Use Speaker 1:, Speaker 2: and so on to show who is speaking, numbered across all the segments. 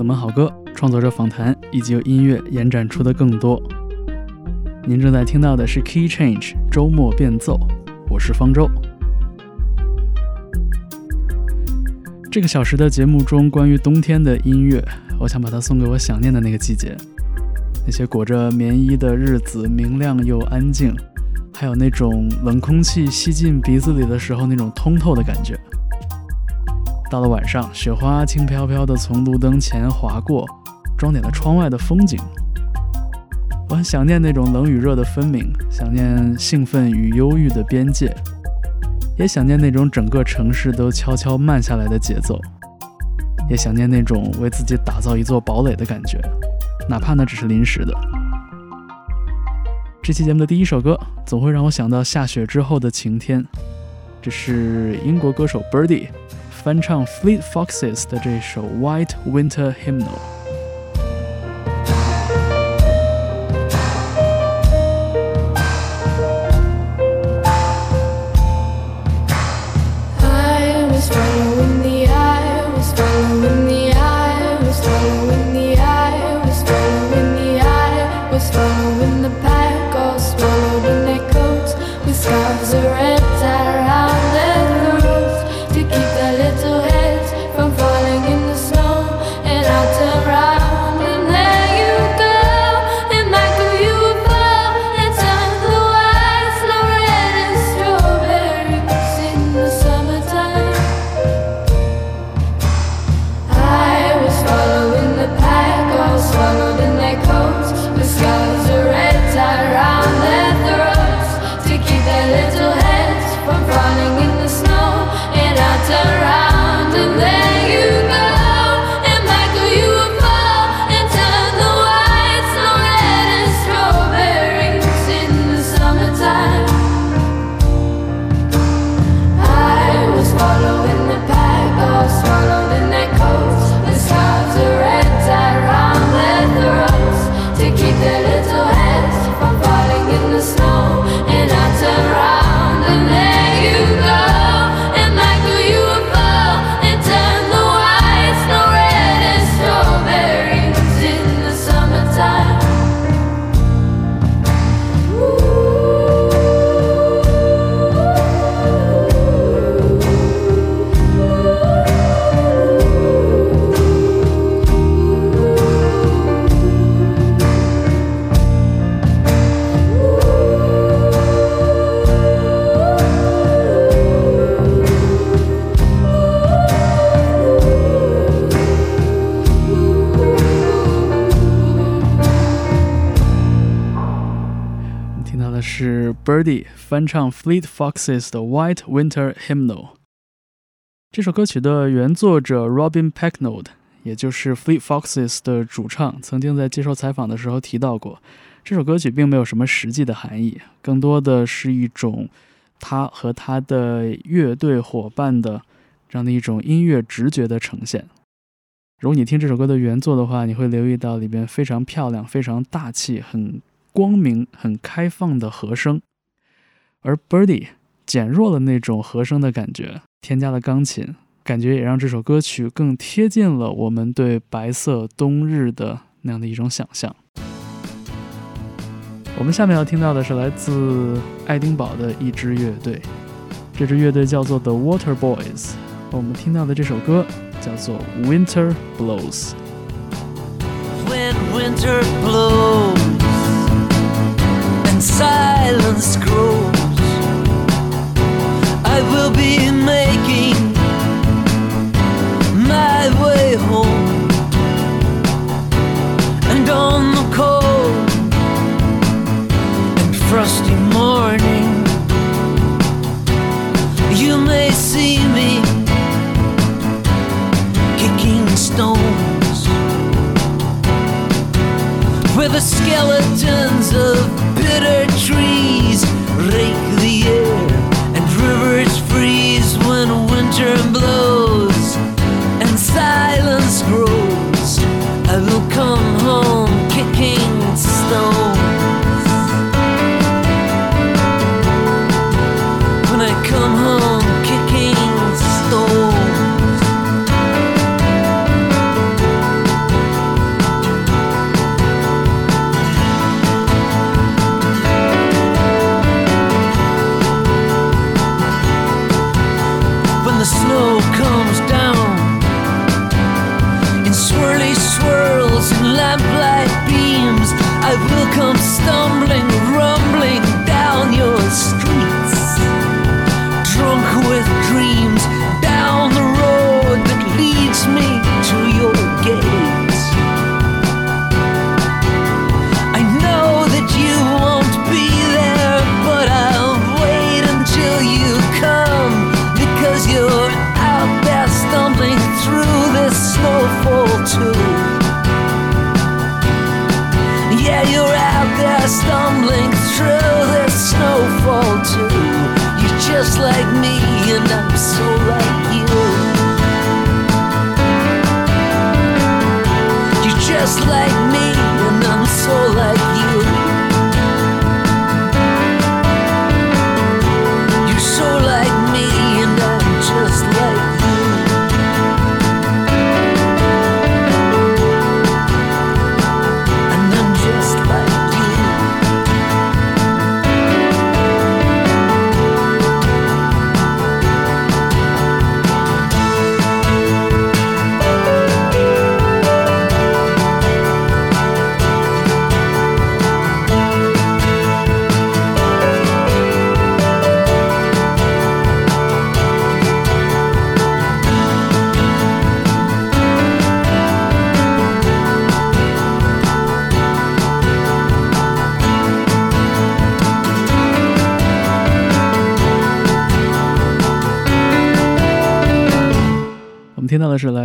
Speaker 1: 冷门好歌、创作者访谈以及由音乐延展出的更多。您正在听到的是 Key Change 周末变奏，我是方舟。这个小时的节目中，关于冬天的音乐，我想把它送给我想念的那个季节。那些裹着棉衣的日子，明亮又安静，还有那种冷空气吸进鼻子里的时候那种通透的感觉。到了晚上，雪花轻飘飘地从路灯前划过，装点了窗外的风景。我很想念那种冷与热的分明，想念兴奋与忧郁的边界。也想念那种整个城市都悄悄慢下来的节奏，也想念那种为自己打造一座堡垒的感觉，哪怕那只是临时的。这期节目的第一首歌总会让我想到下雪之后的晴天，这是英国歌手 Birdy 翻唱 Fleet Foxes 的这首 White Winter Hymnal。 Birdy 翻唱 Fleet Foxes 的 White Winter Hymnal。这首歌曲的原作者 Robin Pecknold，也就是 Fleet Foxes 的主唱，曾经在接受采访的时候提到过，这首歌曲并没有什么实际的含义，更多的是一种他和他的乐队伙伴的这样的一种音乐直觉的呈现。如果你听这首歌的原作的话，你会留意到里边非常漂亮、非常大气、很光明、很开放的和声。而 Birdy 减弱了那种和声的感觉，添加了钢琴，感觉也让这首歌曲更贴近了我们对白色冬日的那样的一种想象。我们下面要听到的是来自爱丁堡的一支乐队，这支乐队叫做 The Water Boys。我们听到的这首歌叫做 Winter Blows。
Speaker 2: When winter blows silence grows. Will be making my way home. And on the cold and frosty morning you may see me kicking stones where the skeletons of bitter trees danger and
Speaker 1: blow.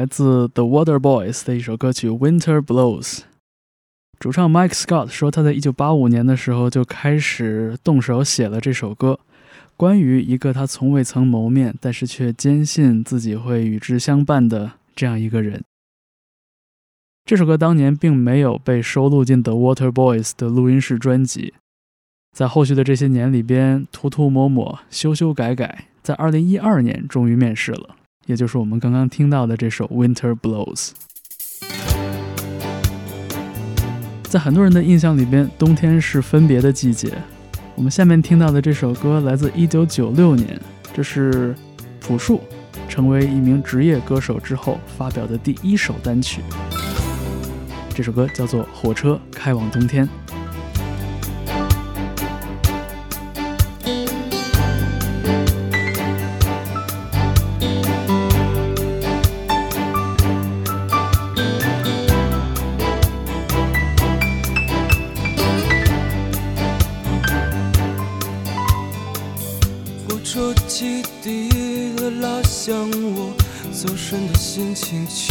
Speaker 1: 来自 The Water Boys 的一首歌曲《Winter Blows》。主唱 Mike Scott 说，他在1985年的时候就开始动手写了这首歌，关于一个他从未曾谋面，但是却坚信自己会与之相伴的这样一个人。这首歌当年并没有被收录进 The Water Boys 的录音室专辑，在后续的这些年里边涂涂抹抹、修修改改，在2012年终于面世了。也就是我们刚刚听到的这首《Winter Blows》。在很多人的印象里边，冬天是分别的季节。我们下面听到的这首歌来自1996年，这是朴树成为一名职业歌手之后发表的第一首单曲。这首歌叫做《火车开往冬天》。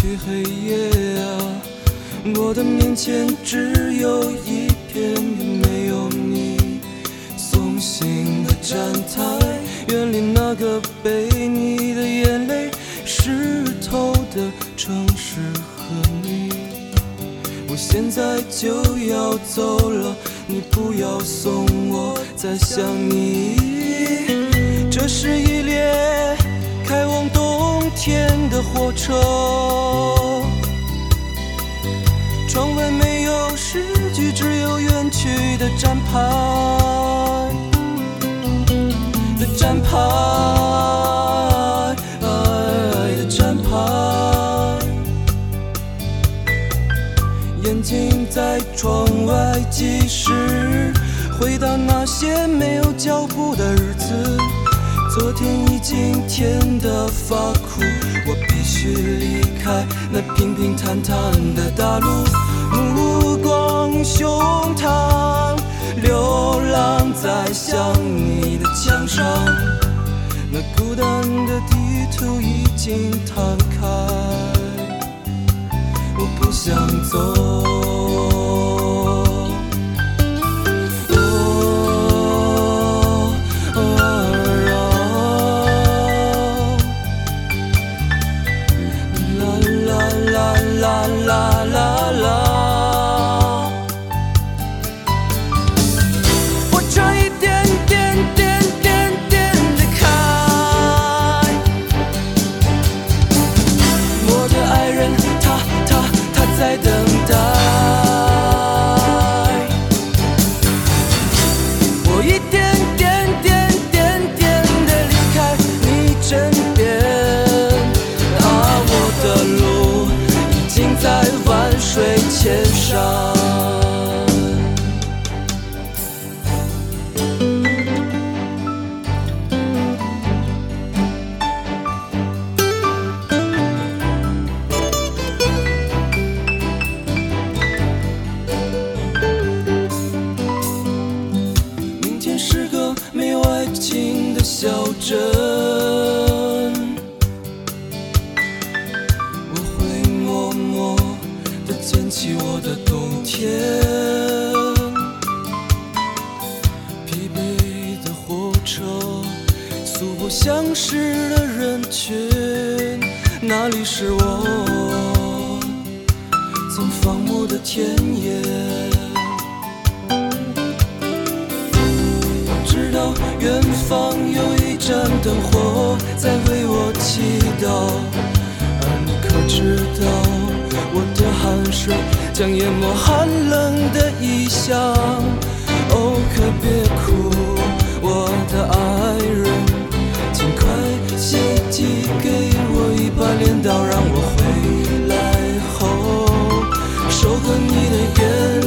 Speaker 3: 去黑夜啊！我的面前只有一片没有你送行的站台，远离那个被你的眼泪湿透的城市和你。我现在就要走了，你不要送我再想你。这是一列开往天的火车，窗外没有诗句，只有远去的站牌的站牌的站牌。眼睛在窗外计时，回到那些没有脚步的日子。昨天已经甜得发苦，去离开那平平坦坦的大路，目光胸膛，流浪在想你的墙上，那孤单的地图已经摊曾放牧的田野。我知道远方有一盏灯火在为我祈祷，而你可知道，我的汗水将淹没寒冷的异乡。哦，可别哭，我的爱人，尽快写寄给我一把镰刀，让我回守护你的眼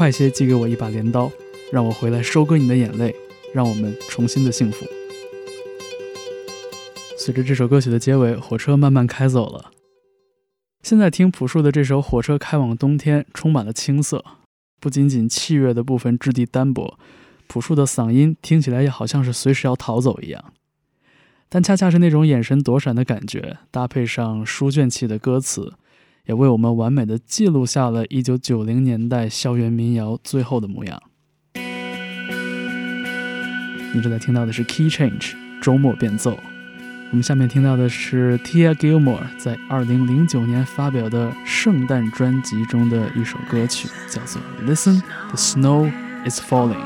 Speaker 1: 快些寄给我一把镰刀，让我回来收割你的眼泪，让我们重新的幸福。随着这首歌曲的结尾，火车慢慢开走了。现在听朴树的这首《火车开往冬天》，充满了青涩，不仅仅器乐的部分质地单薄，朴树的嗓音听起来也好像是随时要逃走一样。但恰恰是那种眼神躲闪的感觉，搭配上书卷气的歌词，也为我们完美的记录下了1990年代校园民谣最后的模样。你正在听到的是 Key Change 周末变奏。我们下面听到的是 Tia Gilmore 在2009年发表的圣诞专辑中的一首歌曲，叫做《Listen, the Snow is Falling》。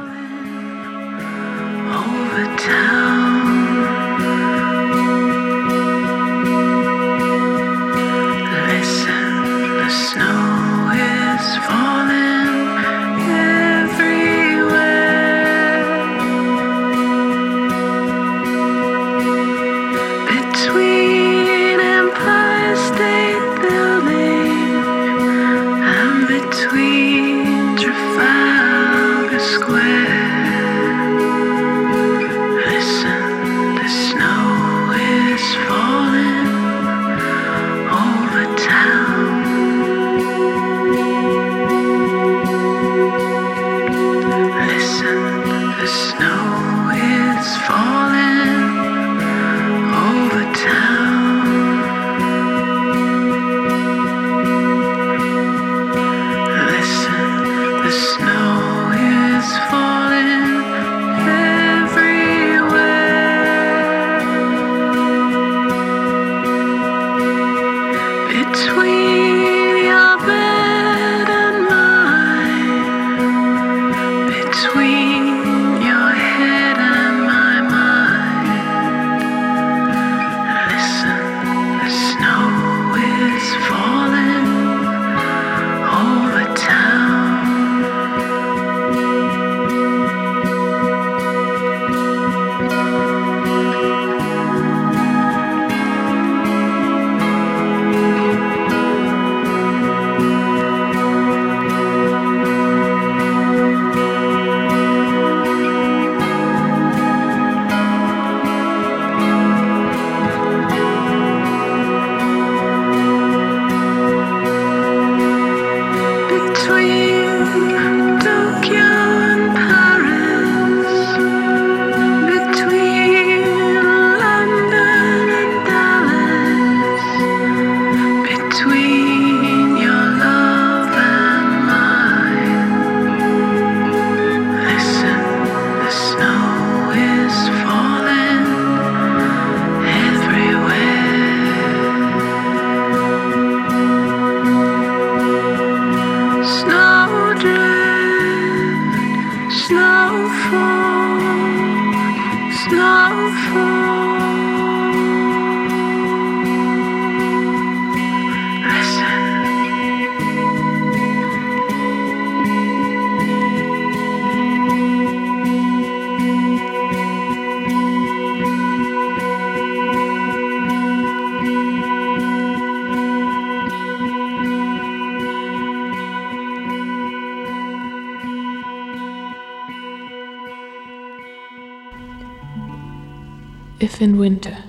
Speaker 4: In winter.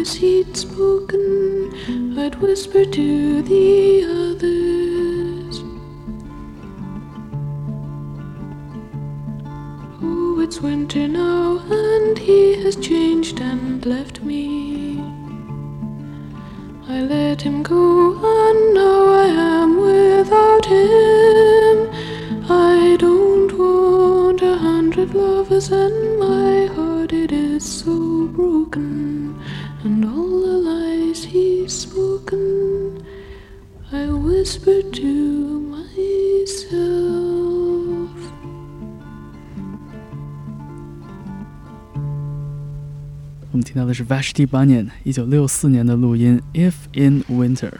Speaker 4: Lies he'd spoken, I'd whisper to the others. Oh, it's winter now, and he has changed and left me. I let him go, and now I am without him. I don't want a hundred lovers, and my heart it is so broken. Whisper to myself.
Speaker 5: 我们听到的是 Vashti Bunyan 一九六四年的录音《If in Winter》。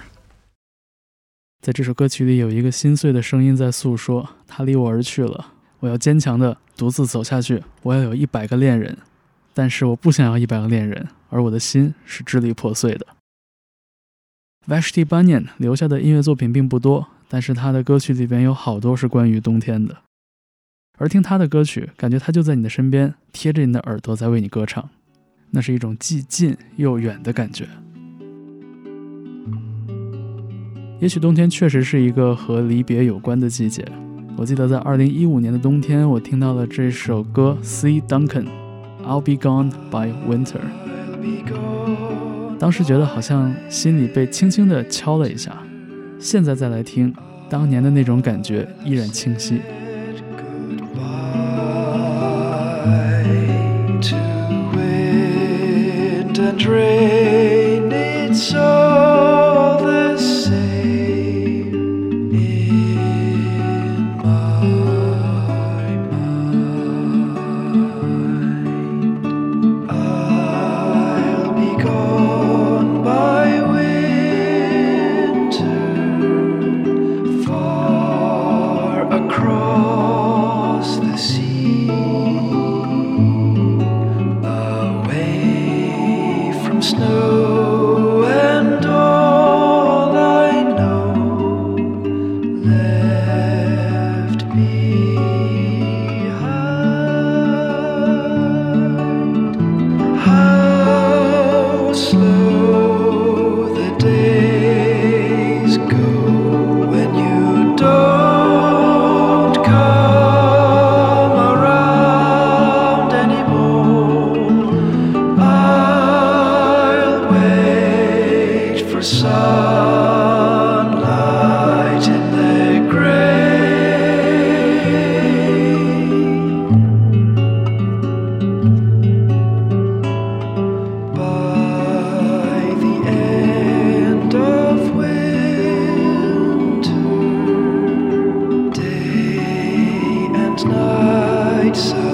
Speaker 5: 在这首歌曲里，有一个心碎的声音在诉说：“他离我而去了，我要坚强的独自走下去。我要有一百个恋人，但是我不想要一百个恋人，而我的心是支离破碎的。” Vashti Bunyan 留下的音乐作品并不多，但是他的歌曲里边有好多是关于冬天的。而听他的歌曲，感觉他就在你的身边，贴着你的耳朵在为你歌唱。那是一种既近又远的感觉。也许冬天确实是一个和离别有关的季节。我记得在2015年的冬天，我听到了这首歌《See Duncan》，I'll be gone by winter。当时觉得好像心里被轻轻的敲了一下，现在再来听，当年的那种感觉依然清晰。
Speaker 6: bright side.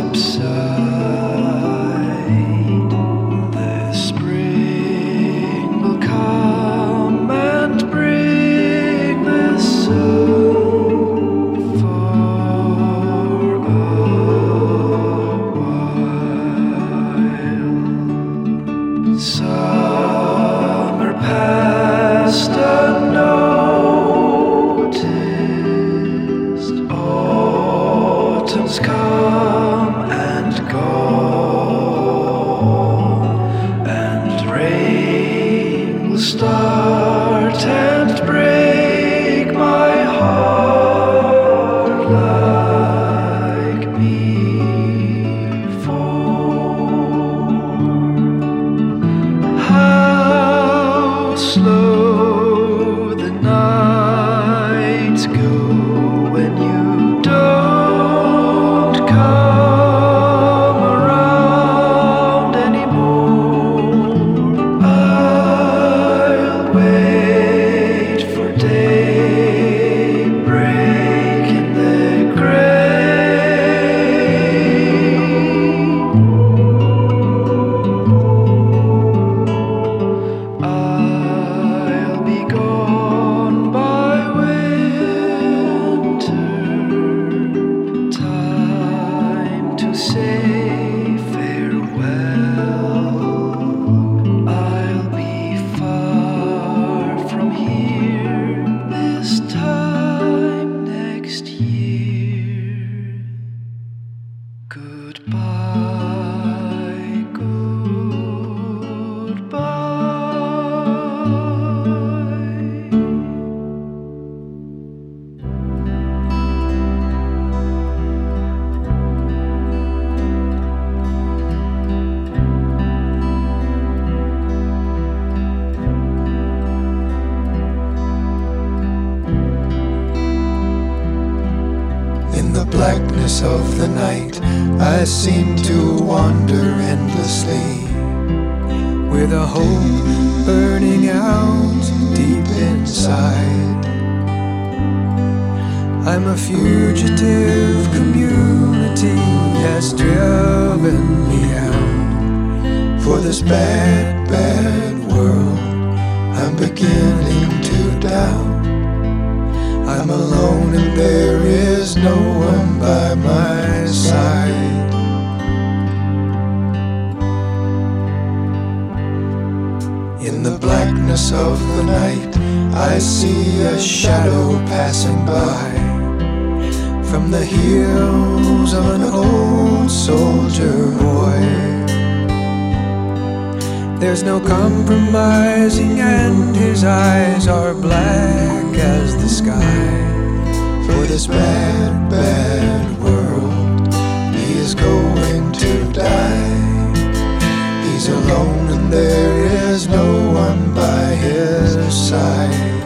Speaker 6: Eyes are black as the sky. For this bad, bad world, he is going to die. He's alone, and there is no one by his side.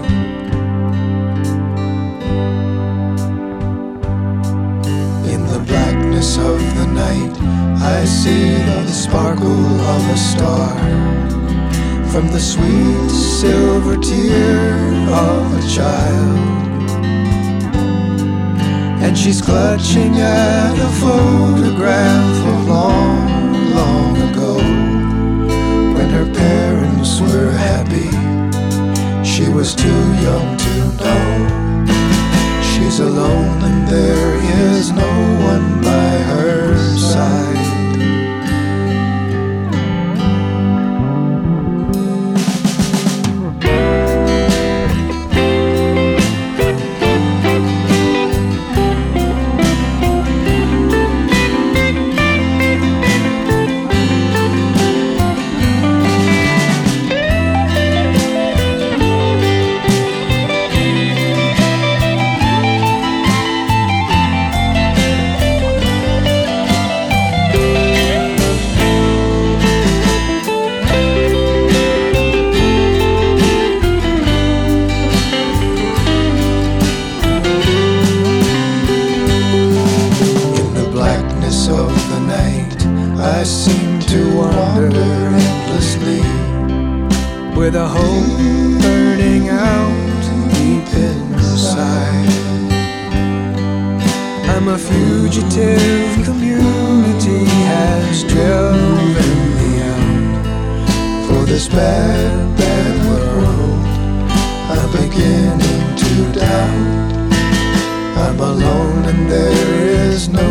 Speaker 6: In the blackness of the night, I see the sparkle of a star from the sweet silver tear of a child. And she's clutching at a photograph of long, long ago when her parents were happy. She was too young to know. She's alone and there is no one by her side. With a hope burning out deep inside. I'm a fugitive, community has driven me out for this bad, bad world. I'm beginning to doubt. I'm alone and there is no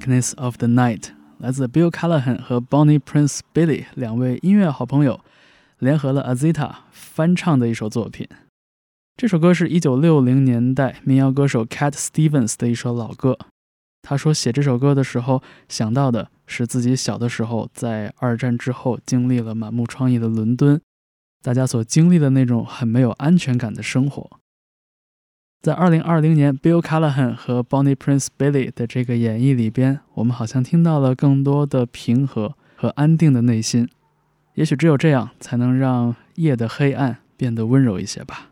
Speaker 1: Blackness of the Night，来自 Bill Callahan 和 Bonnie Prince Billy 两位音乐好朋友联合了 Azita 翻唱的一首作品。这首歌是一九六零年代民谣歌手 Cat Stevens 的一首老歌。他说写这首歌的时候想到的是自己小的时候在二战之后经历了满目疮痍的伦敦，大家所经历的那种很没有安全感的生活。在二零二零年，Bill Callahan 和 Bonnie Prince Billy 的这个演绎里边，我们好像听到了更多的平和和安定的内心。也许只有这样，才能让夜的黑暗变得温柔一些吧。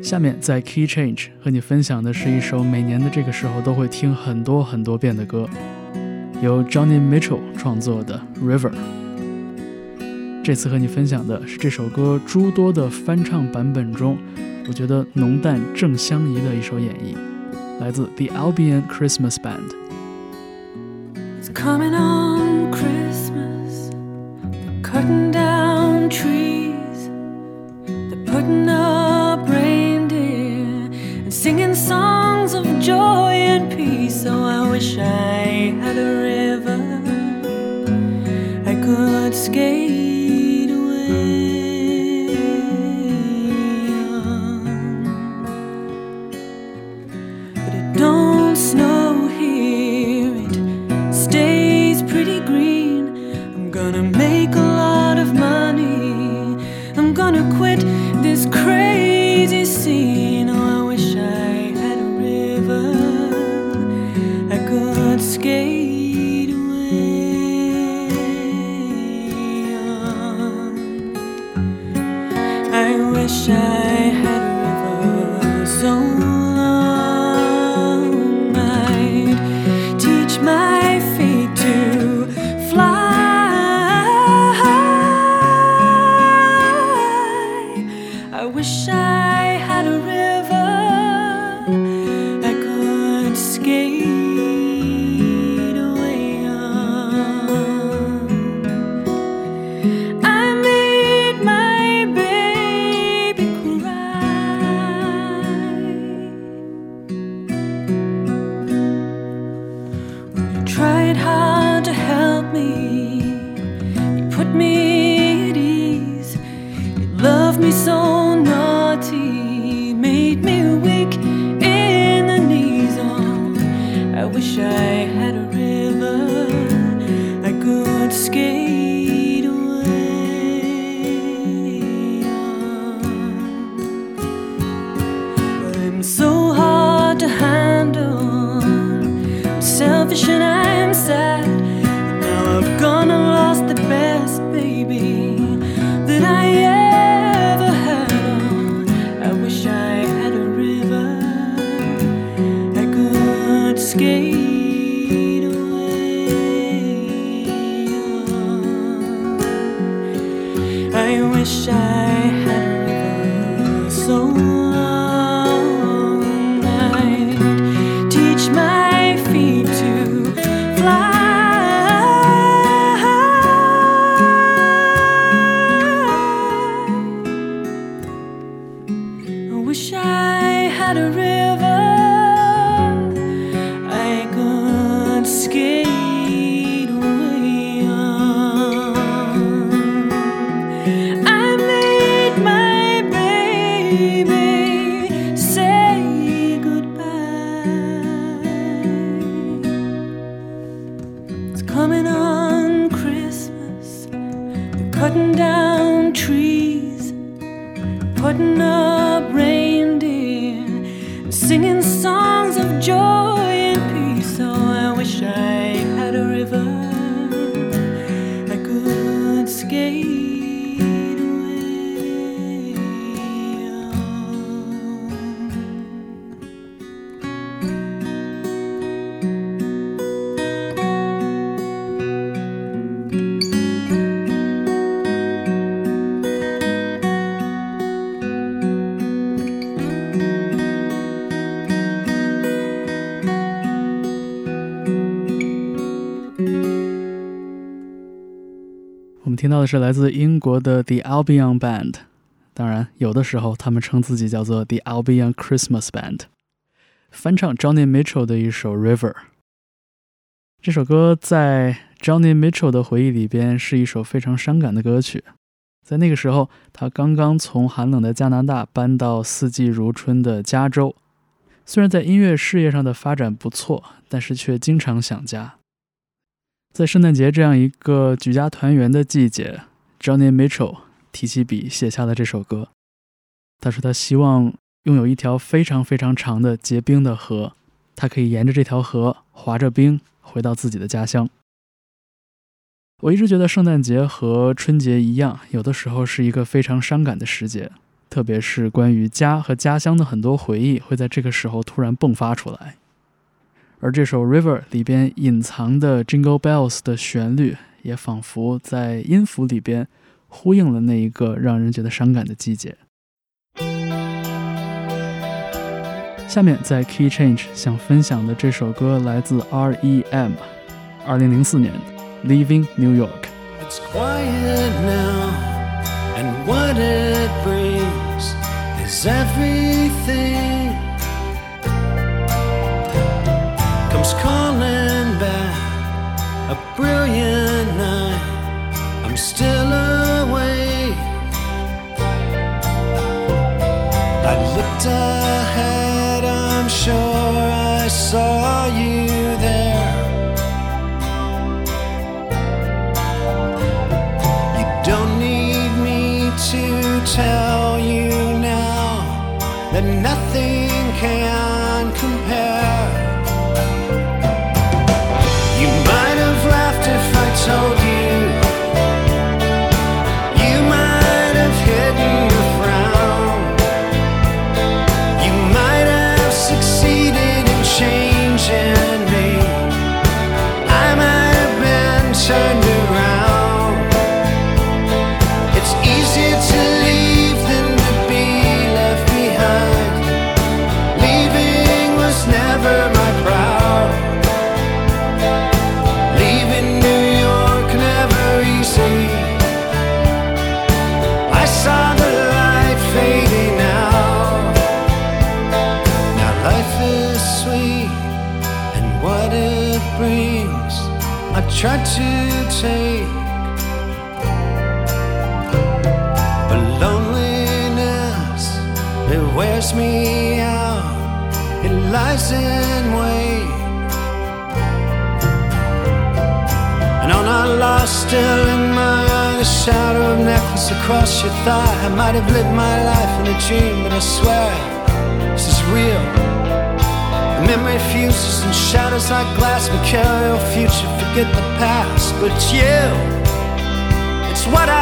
Speaker 1: 下面在 Key Change 和你分享的是一首每年的这个时候都会听很多很多遍的歌，由 Johnny Mitchell 创作的《River》。这次和你分享的是这首歌诸多的翻唱版本中，我觉得浓淡正相宜的一首演绎，来自 The Albion Christmas Band。
Speaker 7: It's coming on Christmas. Cutting down trees. had a river.
Speaker 1: 到的是来自英国的 The Albion Band，当然有的时候他们称自己叫做 The Albion Christmas Band，翻唱 Johnny Mitchell 的一首《River》。这首歌在 Johnny Mitchell 的回忆里边是一首非常伤感的歌曲。在那个时候，他刚刚从寒冷的加拿大搬到四季如春的加州，虽然在音乐事业上的发展不错，但是却经常想家。在圣诞节这样一个举家团圆的季节，Johnny Mitchell 提起笔写下了这首歌。他说他希望拥有一条非常非常长的结冰的河，他可以沿着这条河滑着冰回到自己的家乡。我一直觉得圣诞节和春节一样，有的时候是一个非常伤感的时节，特别是关于家和家乡的很多回忆会在这个时候突然迸发出来。而这首《River》里边隐藏的 Jingle Bells 的旋律，也仿佛在音符里边呼应了那一个让人觉得伤感的季节。下面在 Key Change 想分享的这首歌来自 R.E.M，二零零四年《Leaving New York》。
Speaker 3: It's quiet now, and what it brings is everything. Comes calling back a brilliant night. I'm still awake. I looked ahead, I'm sure I saw you there. You don't need me to tell
Speaker 8: forget the past. But you, it's what I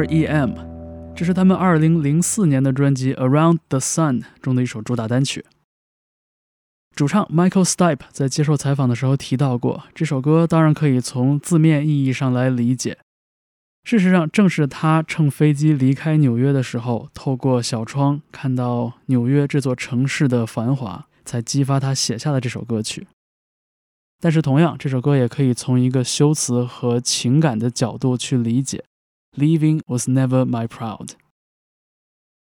Speaker 1: R.E.M，这是他们2004年的专辑《Around the Sun》中的一首主打单曲。主唱 Michael Stipe 在接受采访的时候提到过，这首歌当然可以从字面意义上来理解。事实上，正是他乘飞机离开纽约的时候，透过小窗看到纽约这座城市的繁华，才激发他写下了这首歌曲。但是，同样，这首歌也可以从一个修辞和情感的角度去理解。Leaving was never my proud。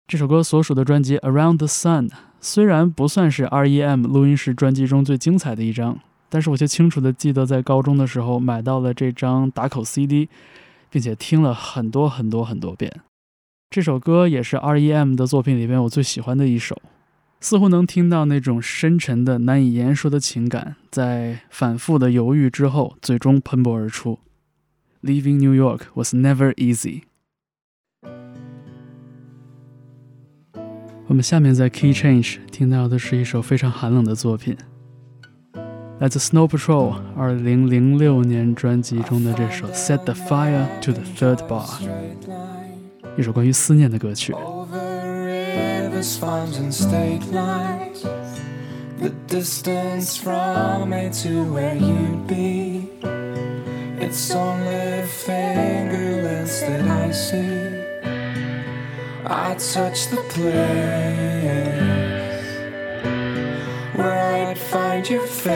Speaker 1: 这首歌所属的专辑《Around the Sun》虽然不算是 R.E.M. 录音室专辑中最精彩的一张，但是我却清楚的记得在高中的时候买到了这张打口 CD，并且听了很多很多很多遍。这首歌也是 R.E.M. 的作品里边我最喜欢的一首。似乎能听到那种深沉的、难以言说的情感，在反复的犹豫之后，最终喷薄而出。Leaving New York was never easy。我们下面在 Key Change 听到的是一首非常寒冷的作品，来自 Snow Patrol 二零零六年专辑中的这首《Set the Fire to the Third Bar》，一首关于思念的歌曲。
Speaker 9: Over rivers, farms, and state lines. The distance from me to where you'd be. it's only fingerless that I see. I touch the place where I'd find your face.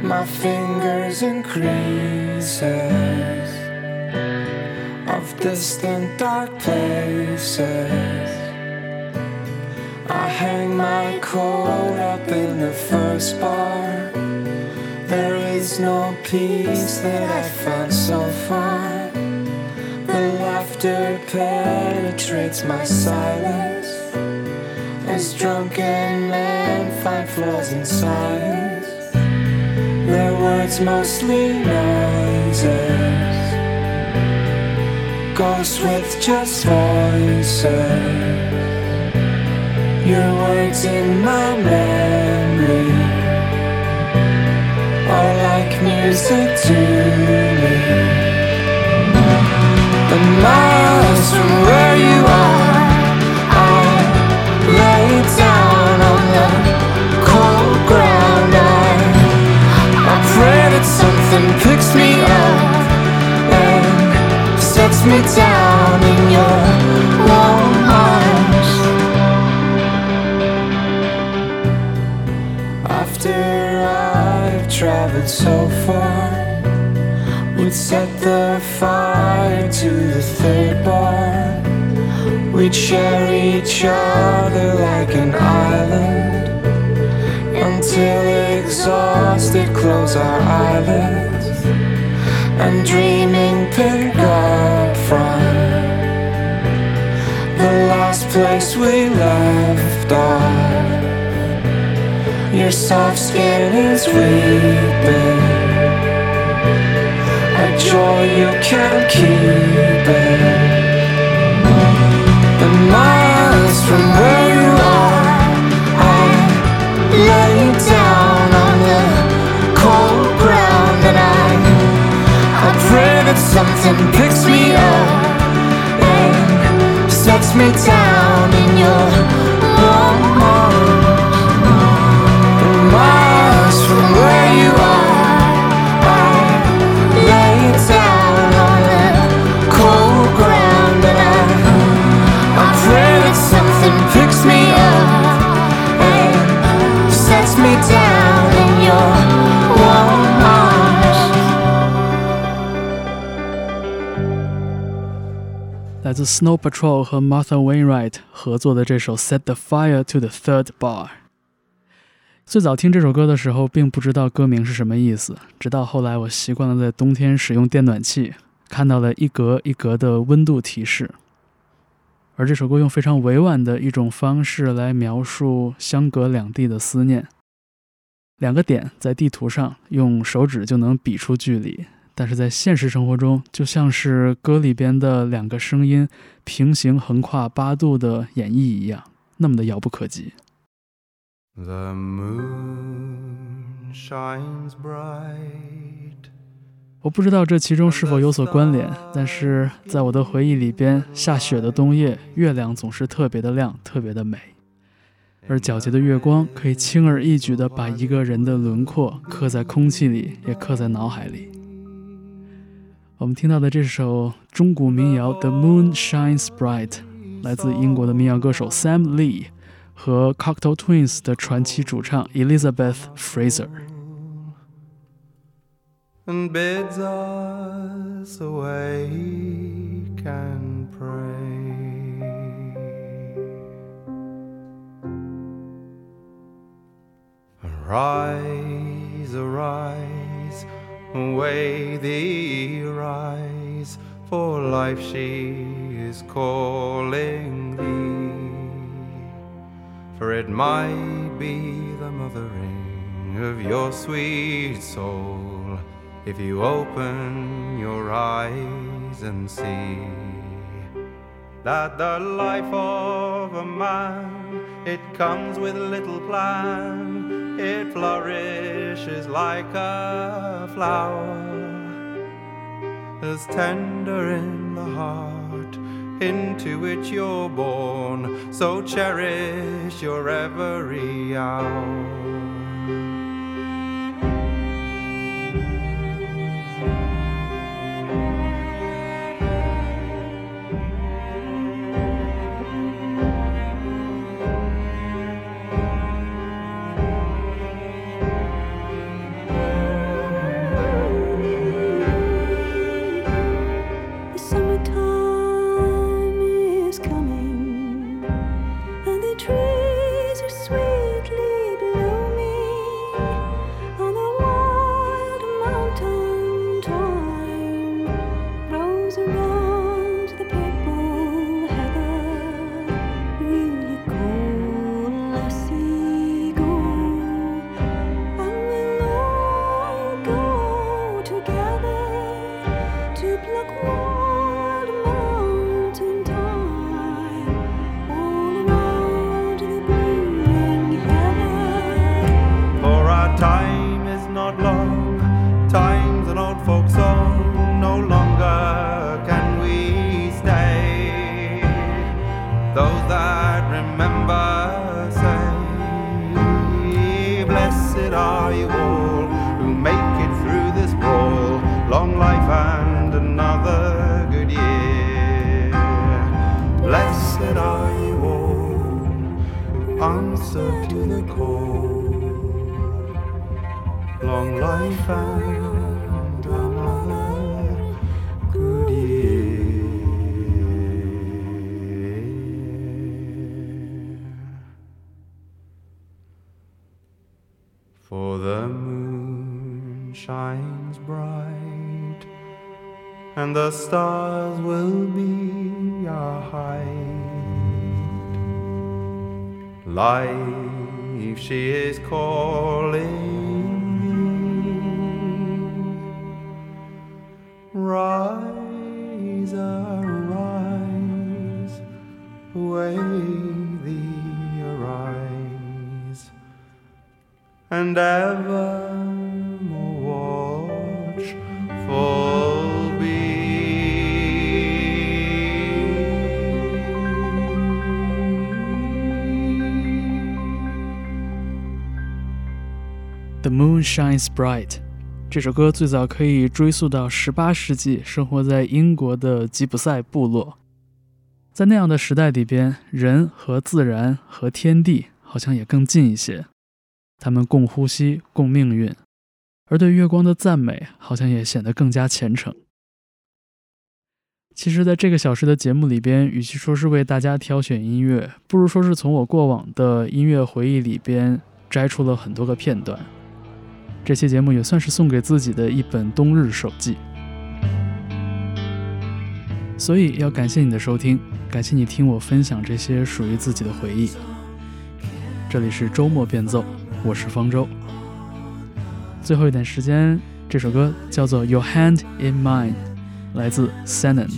Speaker 9: My fingers in creases of distant dark places. I hang my coat up in the first bar. There is no peace that I found so far. The laughter penetrates my silence. As drunken men find flaws in science, their words mostly noises. Ghosts with just voices. Your words in my memory are like music to me. The miles from where you are, I lay down on the cold ground. I, I pray that something picks me up and sets me down in your traveled so far, we'd set the fire to the third bar. We'd share each other like an island until exhausted, close our eyelids and dreaming pick up from the last place we left off. Your soft skin is weeping. A joy you can't keep it. The miles from where you are, I lay down on the cold ground and I, I pray that something picks me up and sets me down in your
Speaker 1: 来自 Snow Patrol 和 Martha Wainwright 合作的这首《Set the Fire to the Third Bar》。最早听这首歌的时候，并不知道歌名是什么意思，直到后来我习惯了在冬天使用电暖气，看到了一格一格的温度提示。而这首歌用非常委婉的一种方式来描述相隔两地的思念。两个点在地图上用手指就能比出距离，但是在现实生活中，就像是歌里边的两个声音平行横跨八度的演绎一样，那么的遥不可及。
Speaker 10: The moon shines bright.
Speaker 1: 我不知道这其中是否有所关联，但是在我的回忆里边，下雪的冬夜，月亮总是特别的亮，特别的美，而皎洁的月光可以轻而易举地把一个人的轮廓刻在空气里，也刻在脑海里。我们听到的这首中古民谣《The Moon Shines Bright》，来自英国的民谣歌手 Sam Lee 和 Cocktail Twins 的传奇主唱 Elizabeth Fraser。
Speaker 10: and bids us awake and pray. Arise, arise, away thee rise, for life she is calling thee. For it might be the mothering of your sweet soul if you open your eyes and see that the life of a man it comes with little plan it flourishes like a flower as tender in the heart into which you're born. So cherish your every hour
Speaker 11: to
Speaker 10: plug one. Long life and good year. For the moon shines bright, and the stars will be our height. Life, she is calling Rise, arise, wake thee arise, and evermore watch for
Speaker 1: The Moon Shines Bright。这首歌最早可以追溯到18世纪，生活在英国的吉普赛部落。在那样的时代里边，人和自然和天地好像也更近一些，他们共呼吸、共命运，而对月光的赞美好像也显得更加虔诚。其实，在这个小时的节目里边，与其说是为大家挑选音乐，不如说是从我过往的音乐回忆里边摘出了很多个片段。这期节目也算是送给自己的一本冬日手记，所以要感谢你的收听，感谢你听我分享这些属于自己的回忆。这里是周末变奏，我是方舟。最后一点时间，这首歌叫做《Your Hand in Mine》，来自
Speaker 5: Sennan